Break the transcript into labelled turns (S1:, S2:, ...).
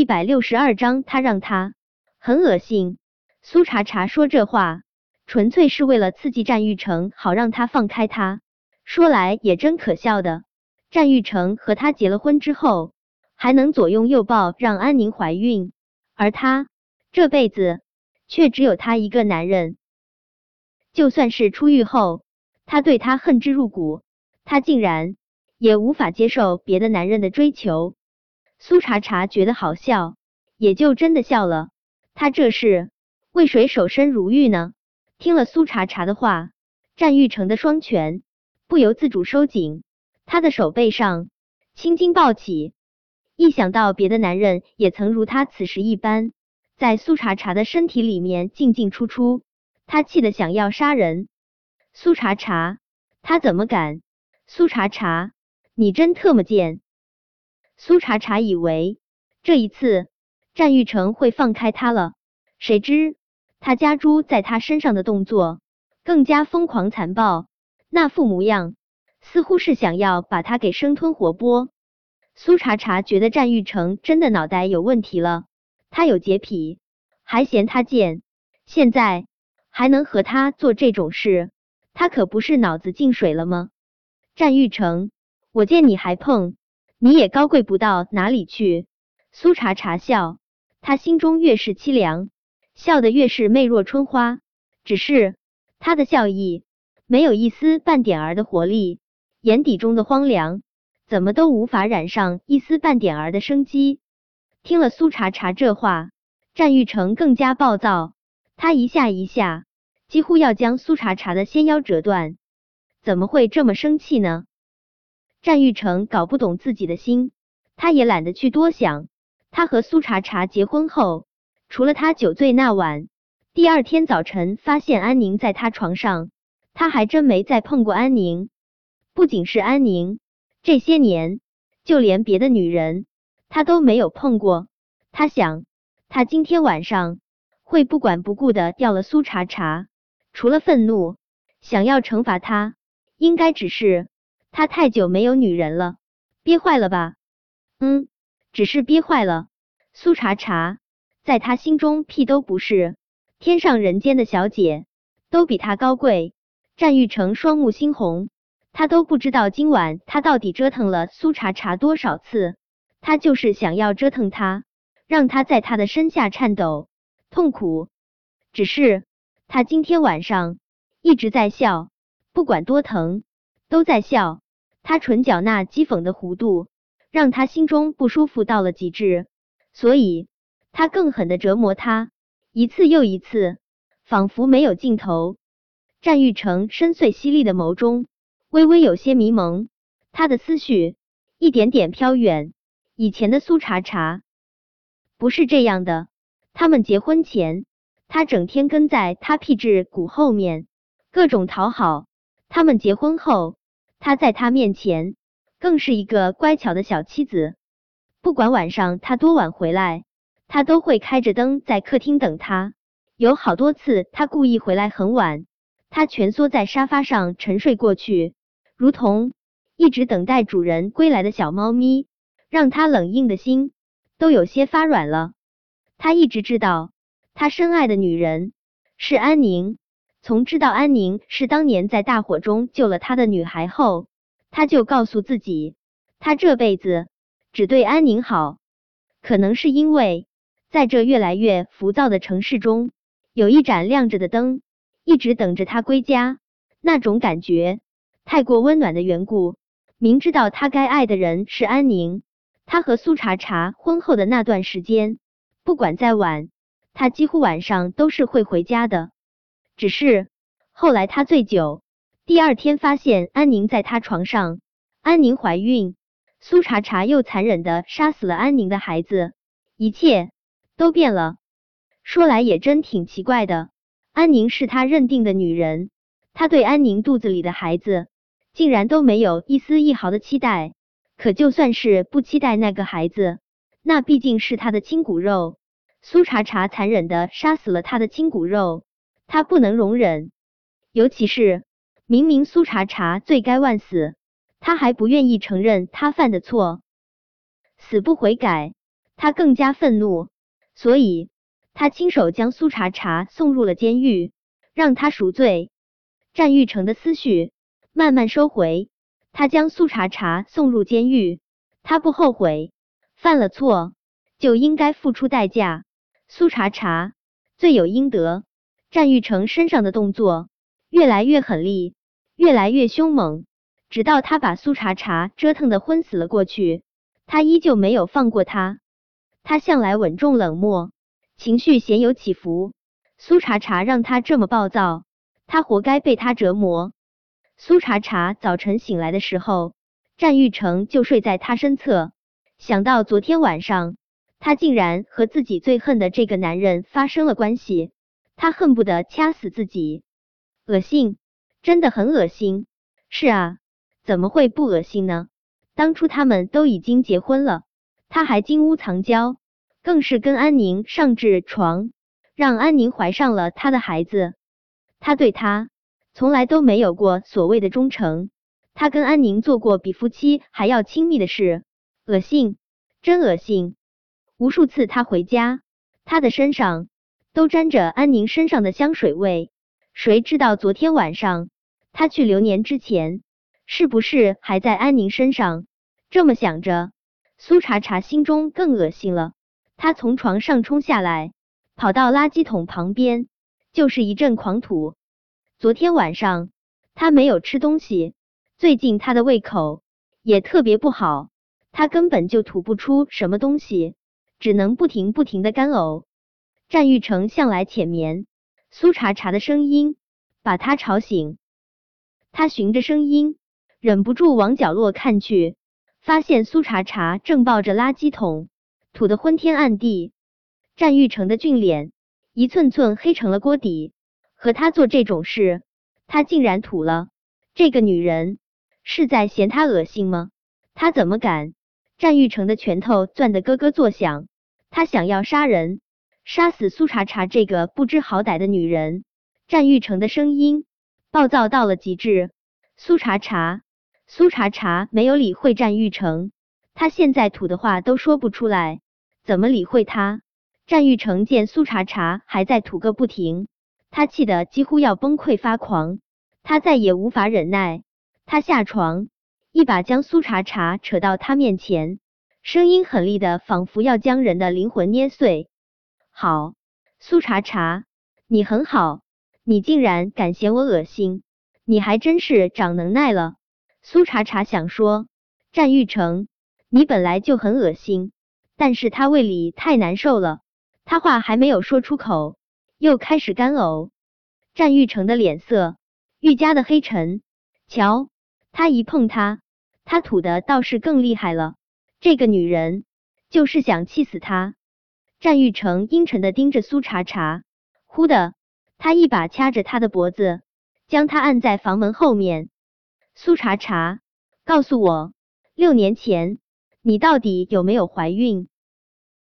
S1: 一百六十二章，他让他很恶心。苏茶茶说这话，纯粹是为了刺激战玉成，好让他放开他。说来也真可笑的，战玉成和他结了婚之后，还能左拥右抱让安宁怀孕，而他这辈子却只有他一个男人。就算是出狱后，他对他恨之入骨，他竟然也无法接受别的男人的追求。苏茶茶觉得好笑，也就真的笑了。他这是。为谁守身如玉呢？听了苏茶茶的话，战玉成的双拳不由自主收紧，他的手背上青筋暴起。一想到别的男人也曾如他此时一般，在苏茶茶的身体里面进进出出，他气得想要杀人。苏茶茶，他怎么敢？苏茶茶，你真特么贱！苏茶茶以为这一次战玉成会放开他了，谁知。他家猪在他身上的动作更加疯狂残暴，那副模样似乎是想要把他给生吞活剥。苏茶茶觉得战玉成真的脑袋有问题了，他有洁癖，还嫌他贱，现在还能和他做这种事，他可不是脑子进水了吗？战玉成，我见你还碰，你也高贵不到哪里去。苏茶茶笑，他心中越是凄凉。笑得越是媚若春花，只是他的笑意没有一丝半点儿的活力，眼底中的荒凉怎么都无法染上一丝半点儿的生机。听了苏茶茶这话，战玉成更加暴躁，他一下一下几乎要将苏茶茶的纤腰折断。怎么会这么生气呢？战玉成搞不懂自己的心，他也懒得去多想。他和苏茶茶结婚后。除了他酒醉那晚，第二天早晨发现安宁在他床上，他还真没再碰过安宁。不仅是安宁，这些年就连别的女人他都没有碰过。他想，他今天晚上会不管不顾的掉了苏茶茶。除了愤怒，想要惩罚他，应该只是他太久没有女人了，憋坏了吧？嗯，只是憋坏了。苏茶茶。在他心中，屁都不是，天上人间的小姐都比他高贵。战玉成双目猩红，他都不知道今晚他到底折腾了苏茶茶多少次，他就是想要折腾他，让他在他的身下颤抖痛苦。只是他今天晚上一直在笑，不管多疼都在笑。他唇角那讥讽的弧度，让他心中不舒服到了极致，所以。他更狠的折磨他，一次又一次，仿佛没有尽头。战玉成深邃犀利的眸中微微有些迷蒙，他的思绪一点点飘远。以前的苏茶茶不是这样的，他们结婚前，他整天跟在他屁股骨后面，各种讨好；他们结婚后，他在他面前更是一个乖巧的小妻子，不管晚上他多晚回来。他都会开着灯在客厅等他，有好多次他故意回来很晚，他蜷缩在沙发上沉睡过去，如同一直等待主人归来的小猫咪，让他冷硬的心都有些发软了。他一直知道，他深爱的女人是安宁，从知道安宁是当年在大火中救了他的女孩后，他就告诉自己，他这辈子只对安宁好。可能是因为。在这越来越浮躁的城市中，有一盏亮着的灯，一直等着他归家。那种感觉太过温暖的缘故。明知道他该爱的人是安宁，他和苏茶茶婚后的那段时间，不管再晚，他几乎晚上都是会回家的。只是后来他醉酒，第二天发现安宁在他床上，安宁怀孕，苏茶茶又残忍的杀死了安宁的孩子，一切。都变了，说来也真挺奇怪的。安宁是他认定的女人，他对安宁肚子里的孩子竟然都没有一丝一毫的期待。可就算是不期待那个孩子，那毕竟是他的亲骨肉。苏茶茶残忍的杀死了他的亲骨肉，他不能容忍。尤其是明明苏茶茶罪该万死，他还不愿意承认他犯的错，死不悔改。他更加愤怒，所以他亲手将苏茶茶送入了监狱，让他赎罪。战玉成的思绪慢慢收回，他将苏茶茶送入监狱，他不后悔，犯了错就应该付出代价。苏茶茶罪有应得。战玉成身上的动作越来越狠厉，越来越凶猛，直到他把苏茶茶折腾的昏死了过去，他依旧没有放过他。他向来稳重冷漠，情绪鲜有起伏。苏茶茶让他这么暴躁，他活该被他折磨。苏茶茶早晨醒来的时候，战玉成就睡在他身侧。想到昨天晚上，他竟然和自己最恨的这个男人发生了关系，他恨不得掐死自己。恶心，真的很恶心。是啊，怎么会不恶心呢？当初他们都已经结婚了。他还金屋藏娇，更是跟安宁上至床，让安宁怀上了他的孩子。他对他从来都没有过所谓的忠诚。他跟安宁做过比夫妻还要亲密的事，恶心，真恶心。无数次他回家，他的身上都沾着安宁身上的香水味。谁知道昨天晚上他去流年之前，是不是还在安宁身上？这么想着。苏茶茶心中更恶心了，他从床上冲下来，跑到垃圾桶旁边，就是一阵狂吐。昨天晚上他没有吃东西，最近他的胃口也特别不好，他根本就吐不出什么东西，只能不停不停的干呕。战玉成向来浅眠，苏茶茶的声音把他吵醒，他循着声音，忍不住往角落看去。发现苏茶茶正抱着垃圾桶，吐得昏天暗地。战玉成的俊脸一寸寸黑成了锅底，和他做这种事，他竟然吐了。这个女人是在嫌他恶心吗？他怎么敢？战玉成的拳头攥得咯咯作响，他想要杀人，杀死苏茶茶这个不知好歹的女人。战玉成的声音暴躁到了极致，苏茶茶。苏茶茶没有理会战玉成，他现在吐的话都说不出来，怎么理会他？战玉成见苏茶茶还在吐个不停，他气得几乎要崩溃发狂，他再也无法忍耐，他下床，一把将苏茶茶扯到他面前，声音狠厉的，仿佛要将人的灵魂捏碎。好，苏茶茶，你很好，你竟然敢嫌我恶心，你还真是长能耐了。苏茶茶想说，战玉成，你本来就很恶心，但是他胃里太难受了，他话还没有说出口，又开始干呕。战玉成的脸色愈加的黑沉，瞧，他一碰他，他吐的倒是更厉害了。这个女人就是想气死他。战玉成阴沉的盯着苏茶茶，忽的，他一把掐着他的脖子，将他按在房门后面。苏茶茶，告诉我，六年前你到底有没有怀孕？